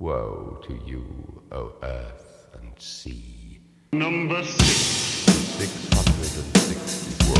Woe to you, O earth and sea. Number six. 664.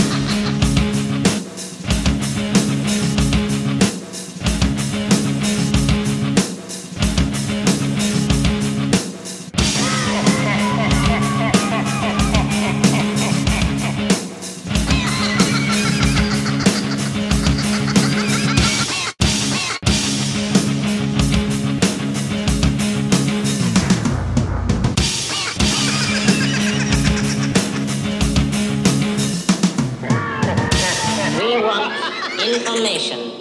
information